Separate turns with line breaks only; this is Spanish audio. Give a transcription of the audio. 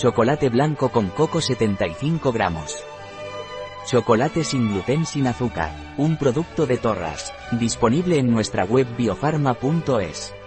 Chocolate blanco con coco 75 gramos. Chocolate sin gluten sin azúcar. Un producto de Torras. Disponible en nuestra web biofarma.es.